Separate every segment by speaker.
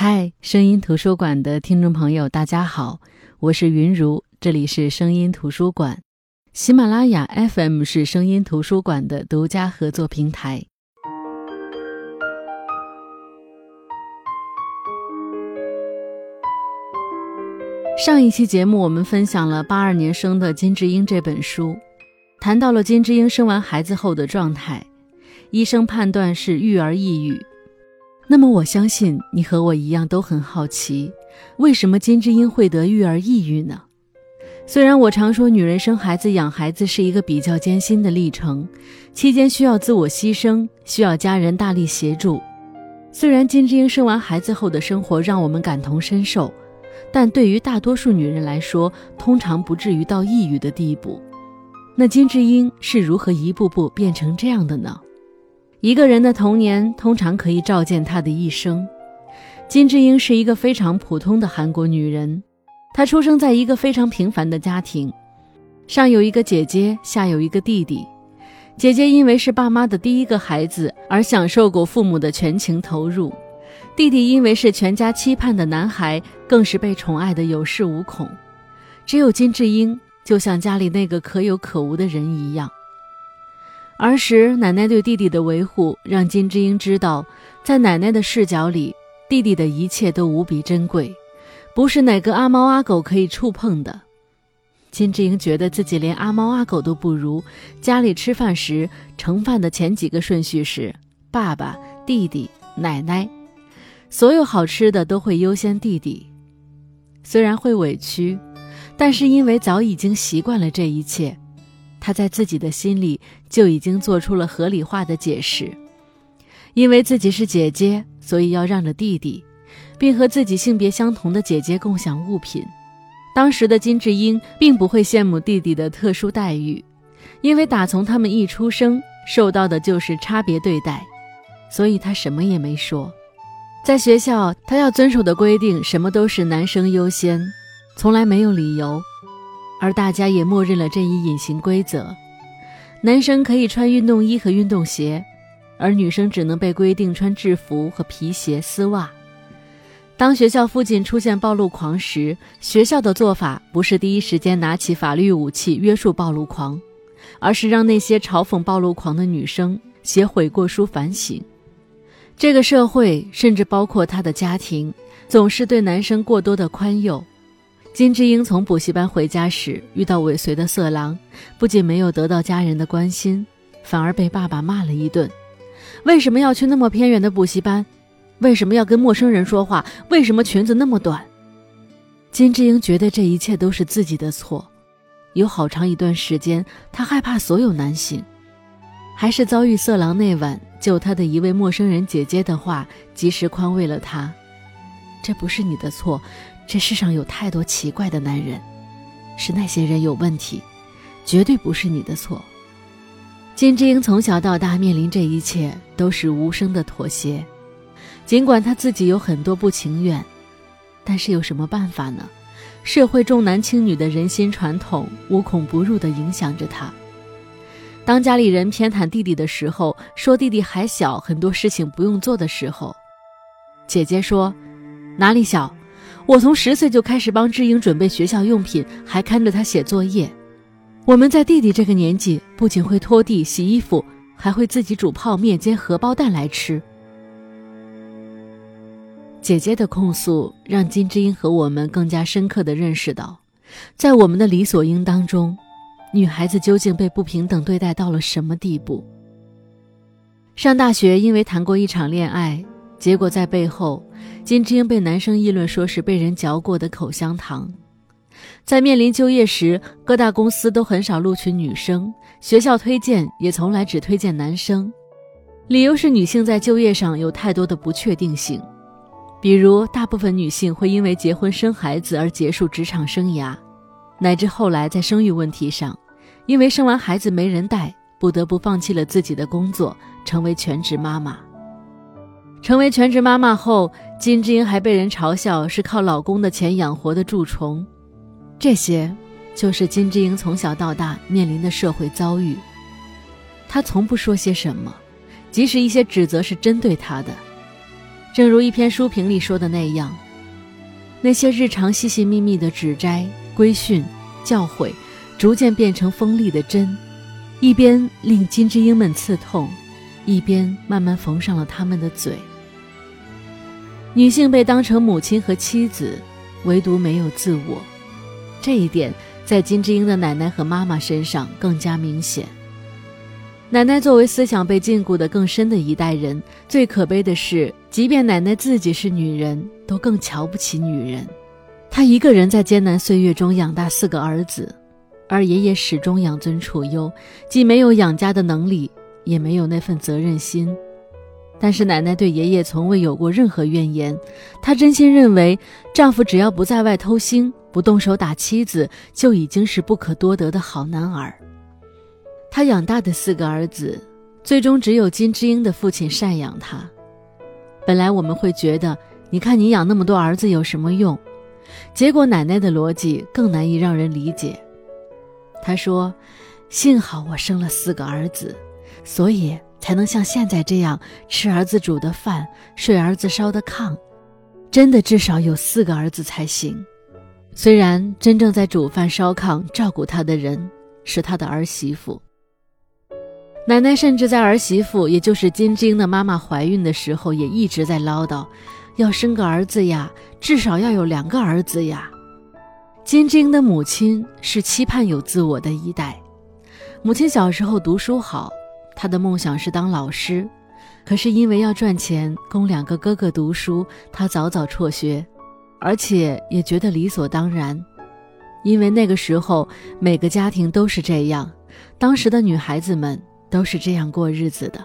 Speaker 1: 嗨，声音图书馆的听众朋友，大家好，我是云如，这里是声音图书馆。喜马拉雅 FM 是声音图书馆的独家合作平台。上一期节目，我们分享了八二年生的金智英这本书，谈到了金智英生完孩子后的状态，医生判断是育儿抑郁。那么我相信你和我一样都很好奇，为什么金智英会得育儿抑郁呢？虽然我常说女人生孩子、养孩子是一个比较艰辛的历程，期间需要自我牺牲，需要家人大力协助。虽然金智英生完孩子后的生活让我们感同身受，但对于大多数女人来说，通常不至于到抑郁的地步。那金智英是如何一步步变成这样的呢？一个人的童年通常可以照见他的一生。金智英是一个非常普通的韩国女人，她出生在一个非常平凡的家庭，上有一个姐姐，下有一个弟弟。姐姐因为是爸妈的第一个孩子而享受过父母的全情投入，弟弟因为是全家期盼的男孩，更是被宠爱的有恃无恐。只有金智英就像家里那个可有可无的人一样。儿时，奶奶对弟弟的维护，让金智英知道，在奶奶的视角里，弟弟的一切都无比珍贵，不是哪个阿猫阿狗可以触碰的。金智英觉得自己连阿猫阿狗都不如，家里吃饭时，盛饭的前几个顺序是爸爸、弟弟、奶奶，所有好吃的都会优先弟弟。虽然会委屈，但是因为早已经习惯了这一切。他在自己的心里就已经做出了合理化的解释，因为自己是姐姐，所以要让着弟弟，并和自己性别相同的姐姐共享物品。当时的金智英并不会羡慕弟弟的特殊待遇，因为打从他们一出生受到的就是差别对待，所以他什么也没说。在学校，他要遵守的规定什么都是男生优先，从来没有理由。而大家也默认了这一隐形规则：男生可以穿运动衣和运动鞋，而女生只能被规定穿制服和皮鞋、丝袜。当学校附近出现暴露狂时，学校的做法不是第一时间拿起法律武器约束暴露狂，而是让那些嘲讽暴露狂的女生写悔过书反省。这个社会，甚至包括他的家庭，总是对男生过多的宽宥。金智英从补习班回家时遇到尾随的色狼，不仅没有得到家人的关心，反而被爸爸骂了一顿。为什么要去那么偏远的补习班？为什么要跟陌生人说话？为什么裙子那么短？金智英觉得这一切都是自己的错。有好长一段时间，她害怕所有男性。还是遭遇色狼那晚救她的一位陌生人姐姐的话，及时宽慰了她。这不是你的错。这世上有太多奇怪的男人，是那些人有问题，绝对不是你的错。金智英从小到大面临这一切都是无声的妥协，尽管她自己有很多不情愿，但是有什么办法呢？社会重男轻女的人心传统无孔不入地影响着她。当家里人偏袒弟弟的时候，说弟弟还小，很多事情不用做的时候，姐姐说：“哪里小？”我从十岁就开始帮智英准备学校用品，还看着她写作业。我们在弟弟这个年纪，不仅会拖地、洗衣服，还会自己煮泡面、煎荷包蛋来吃。姐姐的控诉让金智英和我们更加深刻的认识到，在我们的理所应当中，女孩子究竟被不平等对待到了什么地步？上大学因为谈过一场恋爱。结果在背后，金智英被男生议论说是被人嚼过的口香糖。在面临就业时，各大公司都很少录取女生，学校推荐也从来只推荐男生，理由是女性在就业上有太多的不确定性，比如大部分女性会因为结婚生孩子而结束职场生涯，乃至后来在生育问题上，因为生完孩子没人带，不得不放弃了自己的工作，成为全职妈妈。成为全职妈妈后，金智英还被人嘲笑是靠老公的钱养活的蛀虫，这些，就是金智英从小到大面临的社会遭遇。她从不说些什么，即使一些指责是针对她的，正如一篇书评里说的那样，那些日常细细密密的指摘、规训、教诲，逐渐变成锋利的针，一边令金智英们刺痛，一边慢慢缝上了他们的嘴。女性被当成母亲和妻子，唯独没有自我，这一点在金智英的奶奶和妈妈身上更加明显。奶奶作为思想被禁锢的更深的一代人，最可悲的是，即便奶奶自己是女人，都更瞧不起女人。她一个人在艰难岁月中养大四个儿子，而爷爷始终养尊处优，既没有养家的能力，也没有那份责任心。但是奶奶对爷爷从未有过任何怨言，她真心认为，丈夫只要不在外偷腥，不动手打妻子，就已经是不可多得的好男儿。他养大的四个儿子，最终只有金智英的父亲赡养他。本来我们会觉得，你看你养那么多儿子有什么用？结果奶奶的逻辑更难以让人理解。她说：“幸好我生了四个儿子，所以才能像现在这样吃儿子煮的饭，睡儿子烧的炕。真的至少有四个儿子才行。虽然真正在煮饭烧炕照顾他的人是他的儿媳妇。”奶奶甚至在儿媳妇，也就是金晶的妈妈怀孕的时候，也一直在唠叨，要生个儿子呀，至少要有两个儿子呀。金晶的母亲是期盼有自我的一代，母亲小时候读书好，她的梦想是当老师，可是因为要赚钱供两个哥哥读书，她早早辍学，而且也觉得理所当然，因为那个时候每个家庭都是这样，当时的女孩子们。都是这样过日子的。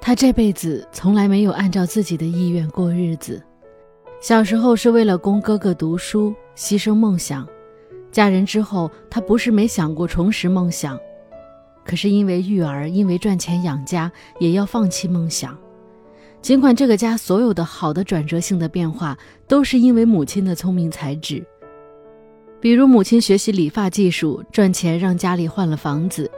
Speaker 1: 他这辈子从来没有按照自己的意愿过日子。小时候是为了供哥哥读书，牺牲梦想；嫁人之后，他不是没想过重拾梦想，可是因为育儿，因为赚钱养家，也要放弃梦想。尽管这个家所有的好的转折性的变化，都是因为母亲的聪明才智。比如母亲学习理发技术赚钱，让家里换了房子。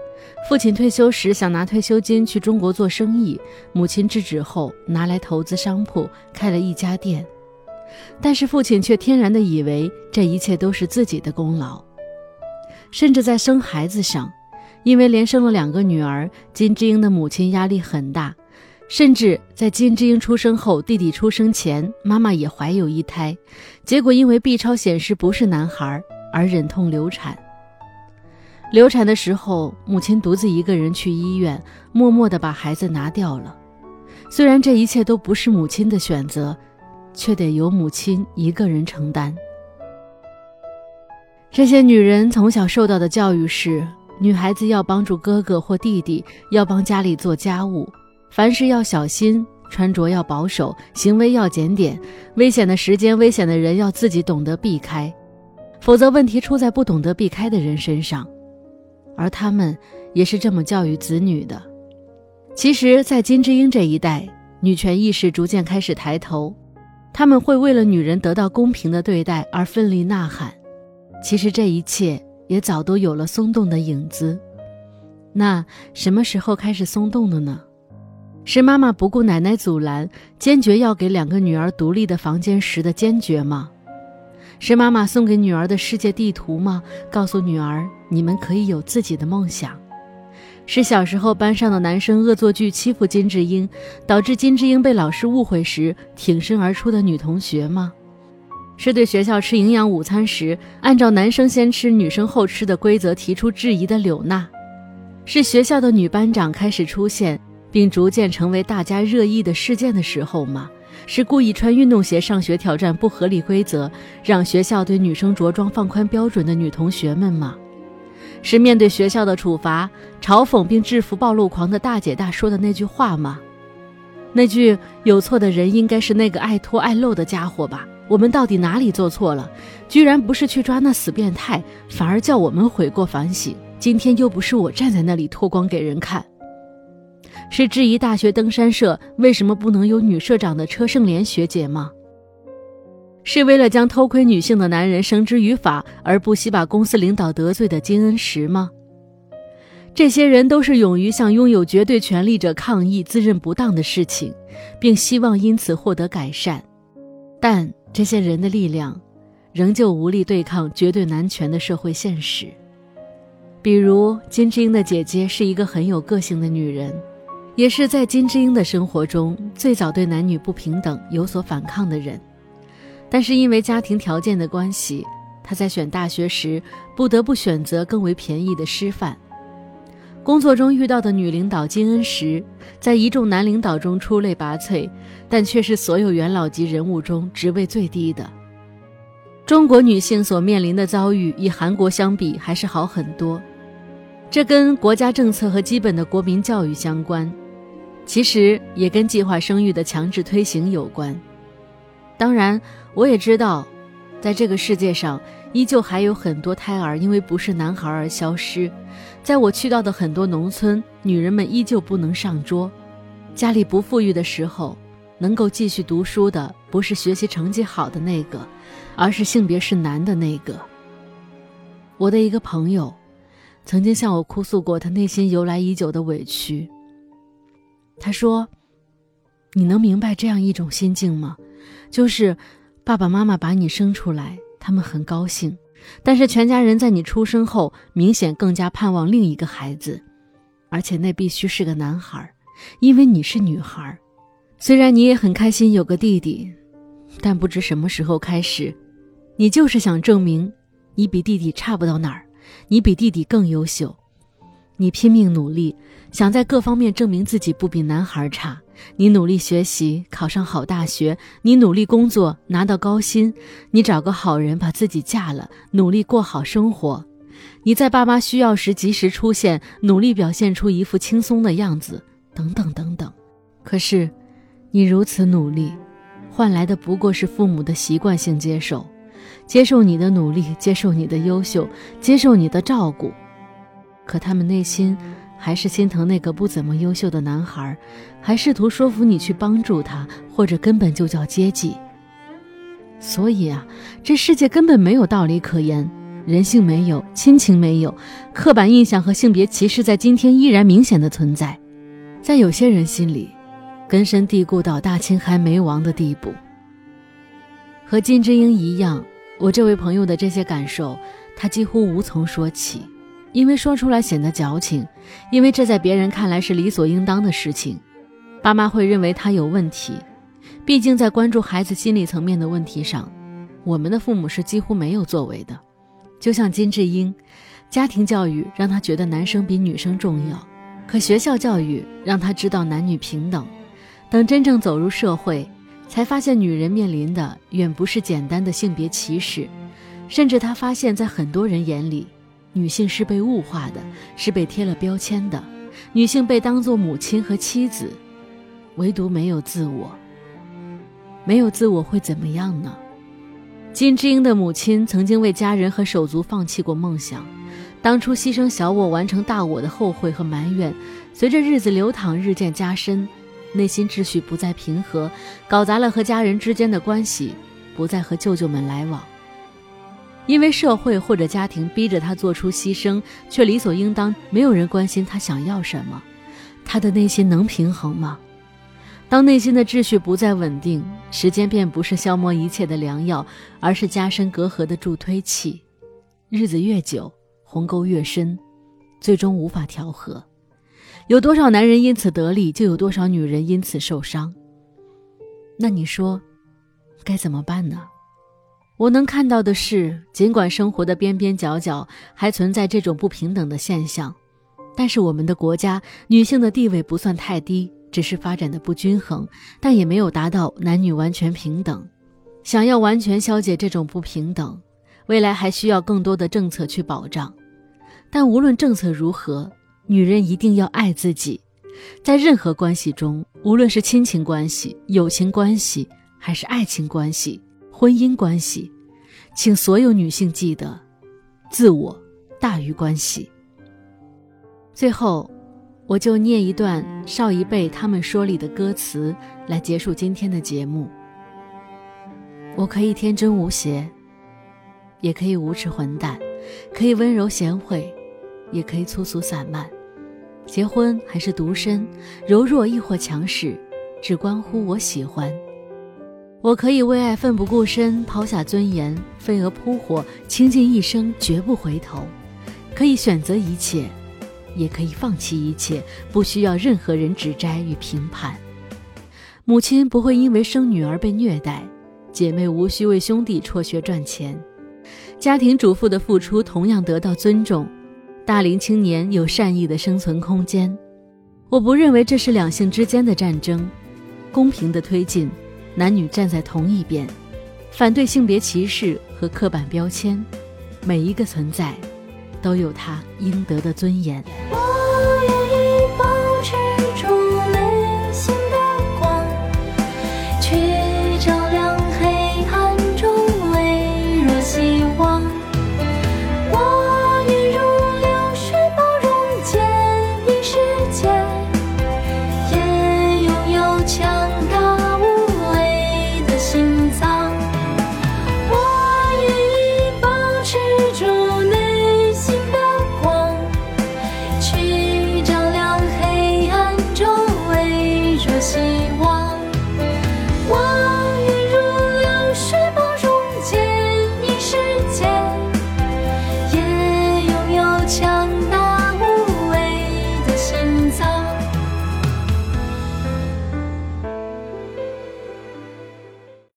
Speaker 1: 父亲退休时想拿退休金去中国做生意，母亲制止后拿来投资商铺，开了一家店。但是父亲却天然的以为这一切都是自己的功劳，甚至在生孩子上，因为连生了两个女儿，金智英的母亲压力很大，甚至在金智英出生后，弟弟出生前，妈妈也怀有一胎，结果因为 B 超显示不是男孩，而忍痛流产。流产的时候，母亲独自一个人去医院，默默地把孩子拿掉了。虽然这一切都不是母亲的选择，却得由母亲一个人承担。这些女人从小受到的教育是：女孩子要帮助哥哥或弟弟，要帮家里做家务，凡事要小心，穿着要保守，行为要检点，危险的时间、危险的人要自己懂得避开，否则问题出在不懂得避开的人身上。而他们也是这么教育子女的。其实，在金智英这一代，女权意识逐渐开始抬头，他们会为了女人得到公平的对待而奋力呐喊。其实，这一切也早都有了松动的影子。那什么时候开始松动的呢？是妈妈不顾奶奶阻拦，坚决要给两个女儿独立的房间时的坚决吗？是妈妈送给女儿的世界地图吗？告诉女儿，你们可以有自己的梦想。是小时候班上的男生恶作剧欺负金智英，导致金智英被老师误会时挺身而出的女同学吗？是对学校吃营养午餐时按照男生先吃女生后吃的规则提出质疑的柳娜？是学校的女班长开始出现，并逐渐成为大家热议的事件的时候吗？是故意穿运动鞋上学挑战不合理规则，让学校对女生着装放宽标准的女同学们吗？是面对学校的处罚，嘲讽并制服暴露狂的大姐大说的那句话吗？那句有错的人应该是那个爱脱爱漏的家伙吧？我们到底哪里做错了？居然不是去抓那死变态，反而叫我们悔过反省。今天又不是我站在那里脱光给人看。是质疑大学登山社为什么不能有女社长的车胜莲学姐吗？是为了将偷窥女性的男人绳之于法而不惜把公司领导得罪的金恩石吗？这些人都是勇于向拥有绝对权力者抗议自认不当的事情，并希望因此获得改善。但这些人的力量，仍旧无力对抗绝对男权的社会现实。比如，金智英的姐姐是一个很有个性的女人，也是在金智英的生活中最早对男女不平等有所反抗的人。但是因为家庭条件的关系，她在选大学时不得不选择更为便宜的师范。工作中遇到的女领导金恩石，在一众男领导中出类拔萃，但却是所有元老级人物中职位最低的。中国女性所面临的遭遇，与韩国相比还是好很多。这跟国家政策和基本的国民教育相关，其实也跟计划生育的强制推行有关。当然，我也知道，在这个世界上，依旧还有很多胎儿因为不是男孩而消失。在我去到的很多农村，女人们依旧不能上桌。家里不富裕的时候，能够继续读书的不是学习成绩好的那个，而是性别是男的那个。我的一个朋友。曾经向我哭诉过他内心由来已久的委屈。他说：“你能明白这样一种心境吗？就是爸爸妈妈把你生出来，他们很高兴，但是全家人在你出生后，明显更加盼望另一个孩子，而且那必须是个男孩，因为你是女孩。虽然你也很开心有个弟弟，但不知什么时候开始，你就是想证明，你比弟弟差不到哪儿。”你比弟弟更优秀，你拼命努力，想在各方面证明自己不比男孩差。你努力学习，考上好大学；你努力工作，拿到高薪；你找个好人把自己嫁了，努力过好生活；你在爸妈需要时及时出现，努力表现出一副轻松的样子，等等等等。可是，你如此努力，换来的不过是父母的习惯性接受。接受你的努力，接受你的优秀，接受你的照顾，可他们内心还是心疼那个不怎么优秀的男孩，还试图说服你去帮助他，或者根本就叫接济。所以啊，这世界根本没有道理可言，人性没有，亲情没有，刻板印象和性别歧视在今天依然明显的存在，在有些人心里，根深蒂固到大清还没亡的地步。和金智英一样。我这位朋友的这些感受，他几乎无从说起，因为说出来显得矫情，因为这在别人看来是理所应当的事情。爸妈会认为他有问题，毕竟在关注孩子心理层面的问题上，我们的父母是几乎没有作为的。就像金智英，家庭教育让他觉得男生比女生重要，可学校教育让他知道男女平等。等真正走入社会。才发现，女人面临的远不是简单的性别歧视，甚至她发现，在很多人眼里，女性是被物化的，是被贴了标签的。女性被当作母亲和妻子，唯独没有自我。没有自我会怎么样呢？金智英的母亲曾经为家人和手足放弃过梦想，当初牺牲小我完成大我的后悔和埋怨，随着日子流淌日渐加深。内心秩序不再平和，搞砸了和家人之间的关系，不再和舅舅们来往。因为社会或者家庭逼着他做出牺牲，却理所应当，没有人关心他想要什么，他的内心能平衡吗？当内心的秩序不再稳定，时间便不是消磨一切的良药，而是加深隔阂的助推器。日子越久，鸿沟越深，最终无法调和。有多少男人因此得利，就有多少女人因此受伤。那你说，该怎么办呢？我能看到的是，尽管生活的边边角角还存在这种不平等的现象，但是我们的国家女性的地位不算太低，只是发展的不均衡，但也没有达到男女完全平等。想要完全消解这种不平等，未来还需要更多的政策去保障。但无论政策如何。女人一定要爱自己，在任何关系中，无论是亲情关系、友情关系，还是爱情关系、婚姻关系，请所有女性记得，自我大于关系。最后，我就念一段少一辈他们说里的歌词来结束今天的节目。我可以天真无邪，也可以无耻混蛋，可以温柔贤惠，也可以粗俗散漫。结婚还是独身，柔弱亦或强势，只关乎我喜欢。我可以为爱奋不顾身，抛下尊严，飞蛾扑火，倾尽一生，绝不回头。可以选择一切，也可以放弃一切，不需要任何人指摘与评判。母亲不会因为生女儿被虐待，姐妹无需为兄弟辍学赚钱，家庭主妇的付出同样得到尊重。大龄青年有善意的生存空间，我不认为这是两性之间的战争，公平的推进，男女站在同一边，反对性别歧视和刻板标签，每一个存在，都有他应得的尊严。